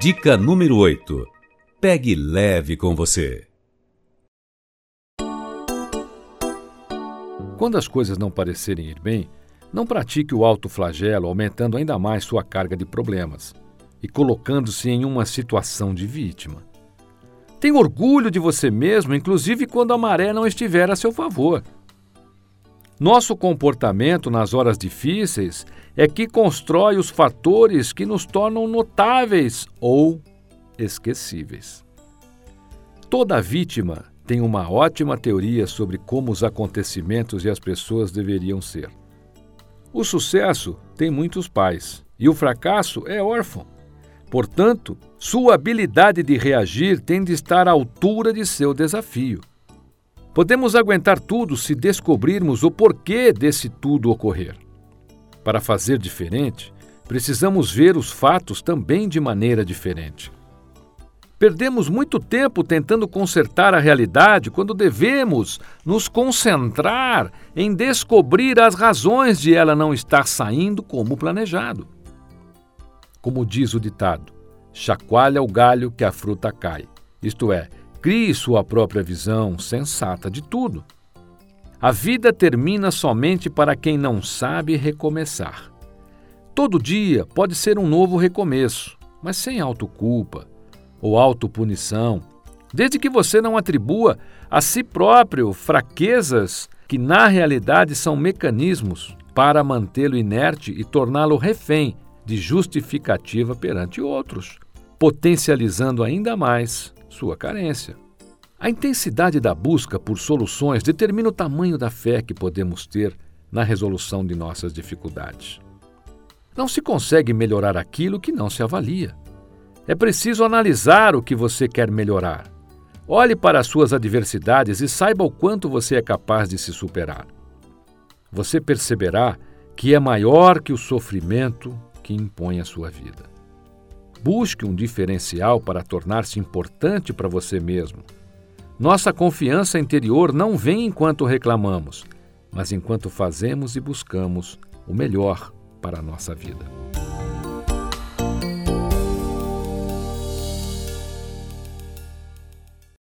Dica número 8. Pegue leve com você. Quando as coisas não parecerem ir bem, não pratique o autoflagelo aumentando ainda mais sua carga de problemas e colocando-se em uma situação de vítima. Tenha orgulho de você mesmo, inclusive quando a maré não estiver a seu favor. Nosso comportamento nas horas difíceis é que constrói os fatores que nos tornam notáveis ou esquecíveis. Toda vítima tem uma ótima teoria sobre como os acontecimentos e as pessoas deveriam ser. O sucesso tem muitos pais e o fracasso é órfão. Portanto, sua habilidade de reagir tem de estar à altura de seu desafio. Podemos aguentar tudo se descobrirmos o porquê desse tudo ocorrer. Para fazer diferente, precisamos ver os fatos também de maneira diferente. Perdemos muito tempo tentando consertar a realidade quando devemos nos concentrar em descobrir as razões de ela não estar saindo como planejado. Como diz o ditado, chacoalha o galho que a fruta cai. Isto é, crie sua própria visão sensata de tudo. A vida termina somente para quem não sabe recomeçar. Todo dia pode ser um novo recomeço, mas sem autoculpa ou autopunição, desde que você não atribua a si próprio fraquezas que na realidade são mecanismos para mantê-lo inerte e torná-lo refém de justificativa perante outros, potencializando ainda mais sua carência. A intensidade da busca por soluções determina o tamanho da fé que podemos ter na resolução de nossas dificuldades. Não se consegue melhorar aquilo que não se avalia. É preciso analisar o que você quer melhorar. Olhe para as suas adversidades e saiba o quanto você é capaz de se superar. Você perceberá que é maior que o sofrimento que impõe a sua vida. Busque um diferencial para tornar-se importante para você mesmo. Nossa confiança interior não vem enquanto reclamamos, mas enquanto fazemos e buscamos o melhor para a nossa vida.